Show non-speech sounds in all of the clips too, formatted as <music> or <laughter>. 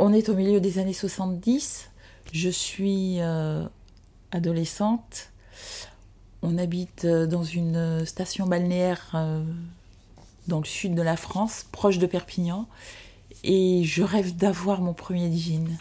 On est au milieu des années 70. Je suis euh, adolescente. On habite euh, dans une station balnéaire euh, dans le sud de la France, proche de Perpignan. Et je rêve d'avoir mon premier jean.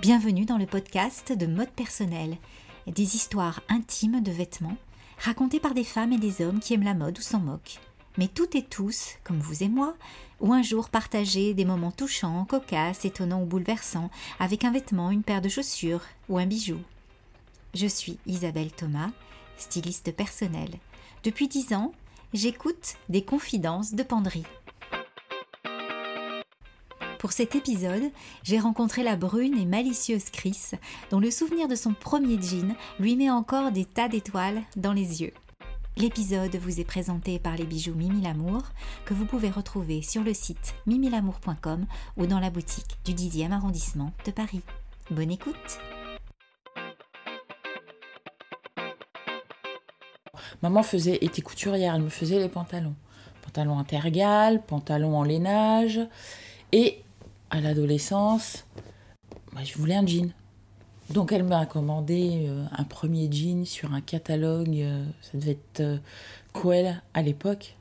Bienvenue dans le podcast de Mode Personnel, des histoires intimes de vêtements racontées par des femmes et des hommes qui aiment la mode ou s'en moquent. Mais toutes et tous, comme vous et moi, ou un jour partagé des moments touchants, cocasses, étonnants ou bouleversants avec un vêtement, une paire de chaussures ou un bijou. Je suis Isabelle Thomas, styliste personnelle. Depuis dix ans, j'écoute des confidences de penderie. Pour cet épisode, j'ai rencontré la brune et malicieuse Chris, dont le souvenir de son premier jean lui met encore des tas d'étoiles dans les yeux. L'épisode vous est présenté par les bijoux Mimi Lamour, que vous pouvez retrouver sur le site mimilamour.com ou dans la boutique du 10e arrondissement de Paris. Bonne écoute Maman faisait, était couturière, elle me faisait les pantalons. Pantalons intergal, pantalons en lainage. Et à l'adolescence, bah, je voulais un jean. Donc elle m'a commandé euh, un premier jean sur un catalogue, euh, ça devait être euh, Coel à l'époque.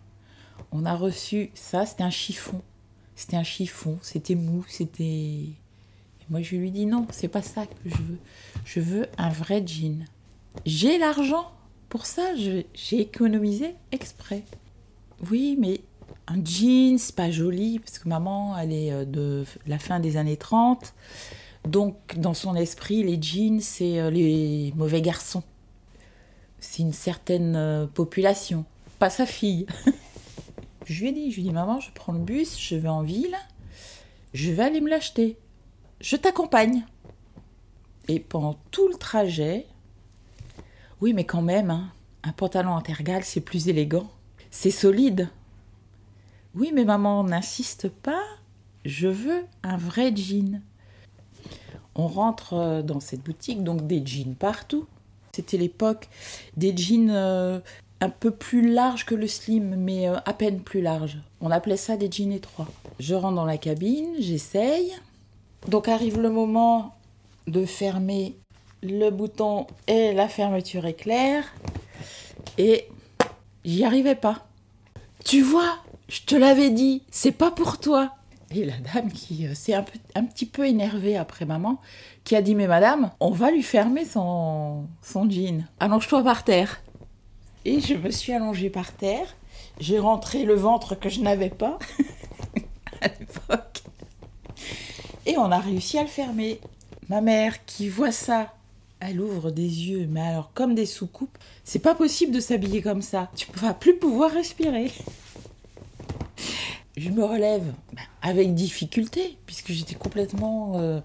On a reçu ça, c'était un chiffon. C'était un chiffon, c'était mou, c'était... Moi je lui dis non, c'est pas ça que je veux. Je veux un vrai jean. J'ai l'argent pour ça, j'ai économisé exprès. Oui, mais un jean, c'est pas joli, parce que maman, elle est euh, de la fin des années 30. Donc, dans son esprit, les jeans, c'est euh, les mauvais garçons. C'est une certaine euh, population, pas sa fille. <laughs> je lui ai dit, je lui ai dit, maman, je prends le bus, je vais en ville, je vais aller me l'acheter. Je t'accompagne. Et pendant tout le trajet, oui, mais quand même, hein, un pantalon intergal, c'est plus élégant. C'est solide. Oui, mais maman, n'insiste pas. Je veux un vrai jean. On rentre euh, dans cette boutique, donc des jeans partout. C'était l'époque des jeans euh, un peu plus larges que le slim, mais euh, à peine plus larges. On appelait ça des jeans étroits. Je rentre dans la cabine, j'essaye. Donc arrive le moment de fermer le bouton et la fermeture éclair. Et j'y arrivais pas. Tu vois, je te l'avais dit, c'est pas pour toi. Et la dame qui euh, s'est un, un, petit peu énervée après maman, qui a dit Mais madame, on va lui fermer son, son jean. Allonge-toi par terre. Et je me suis allongée par terre. J'ai rentré le ventre que je n'avais pas <laughs> à l'époque. Et on a réussi à le fermer. Ma mère qui voit ça, elle ouvre des yeux, mais alors comme des soucoupes. C'est pas possible de s'habiller comme ça. Tu vas plus pouvoir respirer je me relève ben, avec difficulté, puisque j'étais complètement euh,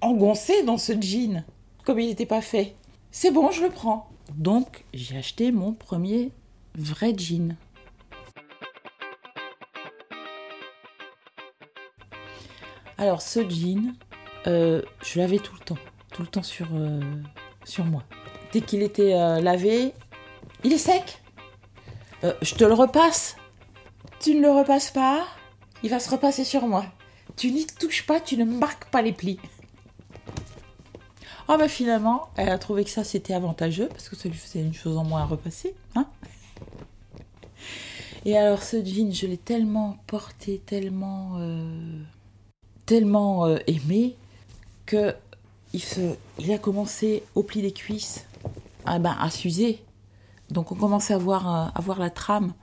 engoncée dans ce jean, comme il n'était pas fait. C'est bon, je le prends. Donc, j'ai acheté mon premier vrai jean. Alors, ce jean, euh, je l'avais tout le temps, tout le temps sur, euh, sur moi. Dès qu'il était lavé, il est sec. je te le repasse tu ne le repasses pas, il va se repasser sur moi. Tu n'y touches pas, tu ne marques pas les plis. Ah bah finalement, elle a trouvé que ça c'était avantageux parce que ça lui faisait une chose en moins à repasser. Hein Et alors ce jean, je l'ai tellement porté, tellement, euh, tellement euh, aimé que il, se, il a commencé au pli des cuisses à, ben, à s'user. Donc on commençait à voir, euh, à voir la trame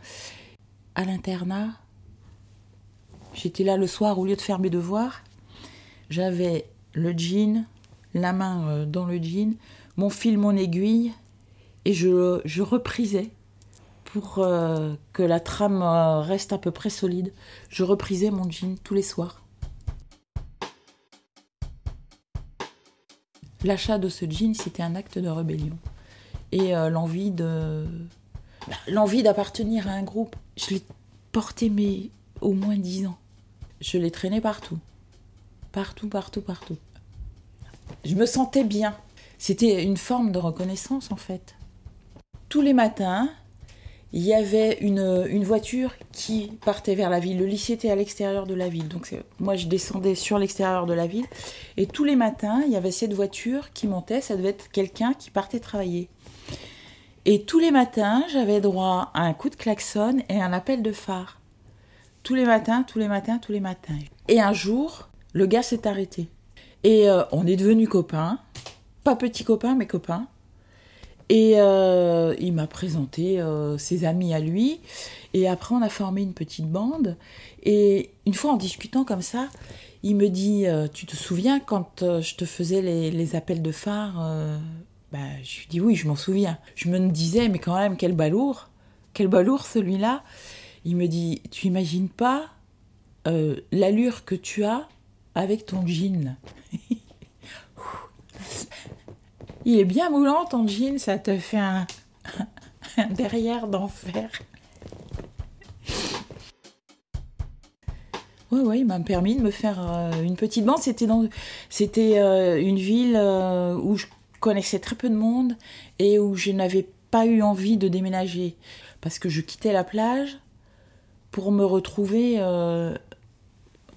l'internat, j'étais là le soir au lieu de faire mes devoirs, j'avais le jean, la main euh, dans le jean, mon fil, mon aiguille, et je, je reprisais pour euh, que la trame euh, reste à peu près solide. Je reprisais mon jean tous les soirs. L'achat de ce jean, c'était un acte de rébellion. Et l'envie de, l'envie d'appartenir à un groupe, je l'ai porté mais au moins dix ans. Je l'ai traîné partout. Partout, partout, partout. Je me sentais bien. C'était une forme de reconnaissance en fait. Tous les matins, il y avait une, une, voiture qui partait vers la ville. Le lycée était à l'extérieur de la ville. Donc moi, je descendais sur l'extérieur de la ville. Et tous les matins, il y avait cette voiture qui montait. Ça devait être quelqu'un qui partait travailler. Et tous les matins, j'avais droit à un coup de klaxon et un appel de phare. Tous les matins, tous les matins, tous les matins. Et un jour, le gars s'est arrêté. Et euh, on est devenus copains. Pas petits copains, mais copains. Et euh, il m'a présenté euh, ses amis à lui. Et après, on a formé une petite bande. Et une fois en discutant comme ça, il me dit Tu te souviens quand je te faisais les, appels de phare bah, Je lui dis Oui, je m'en souviens. Je me disais Mais quand même, quel balourd Quel balourd celui-là Il me dit Tu imagines pas l'allure que tu as avec ton jean <laughs> Il est bien moulant ton jean, ça te fait un, derrière d'enfer. Ouais, ouais, il m'a permis de me faire euh, une petite bande. C'était dans, c'était euh, une ville euh, où je connaissais très peu de monde et où je n'avais pas eu envie de déménager parce que je quittais la plage pour me retrouver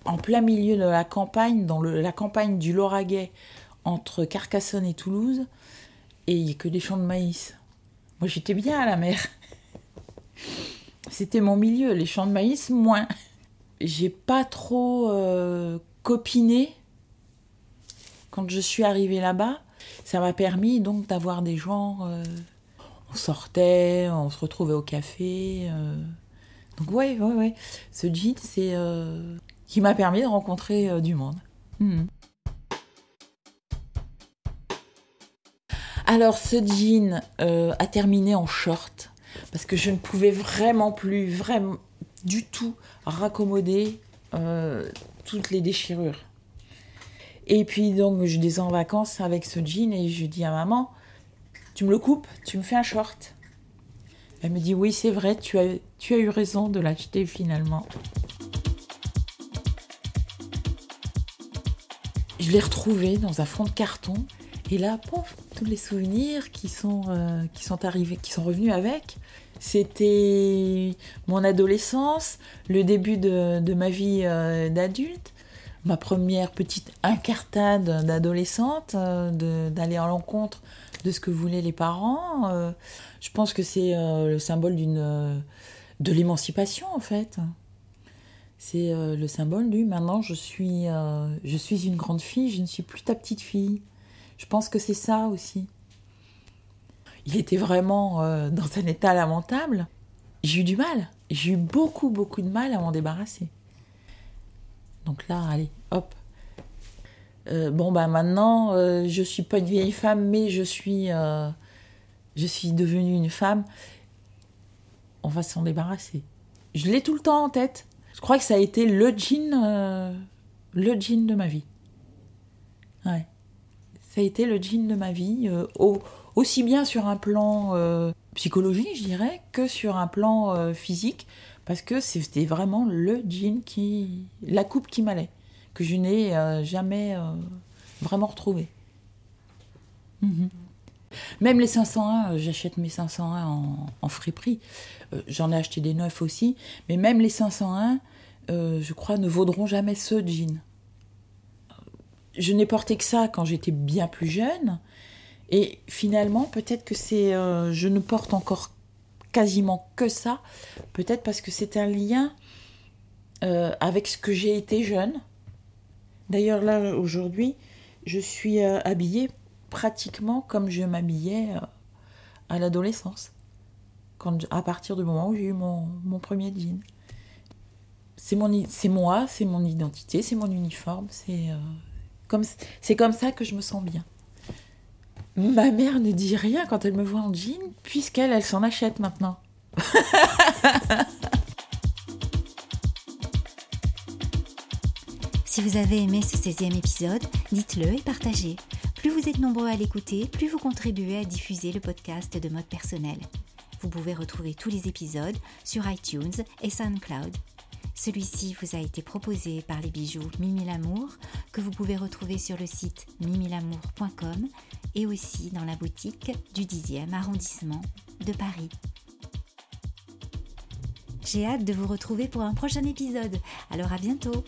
en plein milieu de la campagne, dans la campagne du Lauragais, entre Carcassonne et Toulouse, et il n'y a que des champs de maïs. Moi, j'étais bien à la mer. C'était mon milieu, les champs de maïs, moins. J'ai pas trop euh, copiné quand je suis arrivée là-bas. Ça m'a permis donc d'avoir des gens. Euh, on sortait, on se retrouvait au café. Euh. Donc, ouais, ouais, ouais. Ce jean, c'est. qui m'a permis de rencontrer du monde. Hmm. Alors ce jean euh, a terminé en short parce que je ne pouvais vraiment plus, vraiment du tout raccommoder euh, toutes les déchirures. Et puis donc je descends en vacances avec ce jean et je dis à maman, tu me le coupes, tu me fais un short. Elle me dit oui c'est vrai, tu as, eu raison de l'acheter finalement. Je l'ai retrouvé dans un fond de carton et là, pouf, tous les souvenirs qui sont, euh, qui sont arrivés, qui sont revenus avec. C'était mon adolescence, le début de, ma vie euh, d'adulte, ma première petite incartade d'adolescente, euh, d'aller à l'encontre de ce que voulaient les parents. je pense que c'est le symbole d'une de l'émancipation en fait. C'est le symbole du maintenant je suis, je suis une grande fille, je ne suis plus ta petite fille. Je pense que c'est ça aussi. Il était vraiment euh, dans un état lamentable. J'ai eu du mal. J'ai eu beaucoup, beaucoup de mal à m'en débarrasser. Donc là, allez, hop. Euh, bon, bah maintenant, euh, je suis pas une vieille femme, mais je suis, je suis devenue une femme. On va s'en débarrasser. Je l'ai tout le temps en tête. Je crois que ça a été le jean, le jean de ma vie. Ouais ça a été le jean de ma vie, euh, aussi bien sur un plan euh, psychologique, je dirais, que sur un plan euh, physique, parce que c'était vraiment le jean qui. la coupe qui m'allait, que je n'ai jamais vraiment retrouvé. Mhm. Même les 501, j'achète mes 501 en, en friperie. J'en ai acheté des neufs aussi. Mais même les 501, je crois, ne vaudront jamais ce jean je n'ai porté que ça quand j'étais bien plus jeune. Et finalement, peut-être que c'est, euh, je ne porte encore quasiment que ça. Peut-être parce que c'est un lien euh, avec ce que j'ai été jeune. D'ailleurs, là, aujourd'hui, je suis euh, habillée pratiquement comme je m'habillais à l'adolescence. Quand, à partir du moment où j'ai eu mon, mon premier jean. C'est, moi, c'est mon identité, c'est mon uniforme, c'est c'est comme ça que je me sens bien. Ma mère ne dit rien quand elle me voit en jean, puisqu'elle, elle, s'en achète maintenant. si vous avez aimé ce 16e épisode, dites-le et partagez. Plus vous êtes nombreux à l'écouter, plus vous contribuez à diffuser le podcast de mode personnel. Vous pouvez retrouver tous les épisodes sur iTunes et SoundCloud. Celui-ci vous a été proposé par les bijoux Mimi Lamour que vous pouvez retrouver sur le site mimilamour.com et aussi dans la boutique du 10e arrondissement de Paris. J'ai hâte de vous retrouver pour un prochain épisode. Alors à bientôt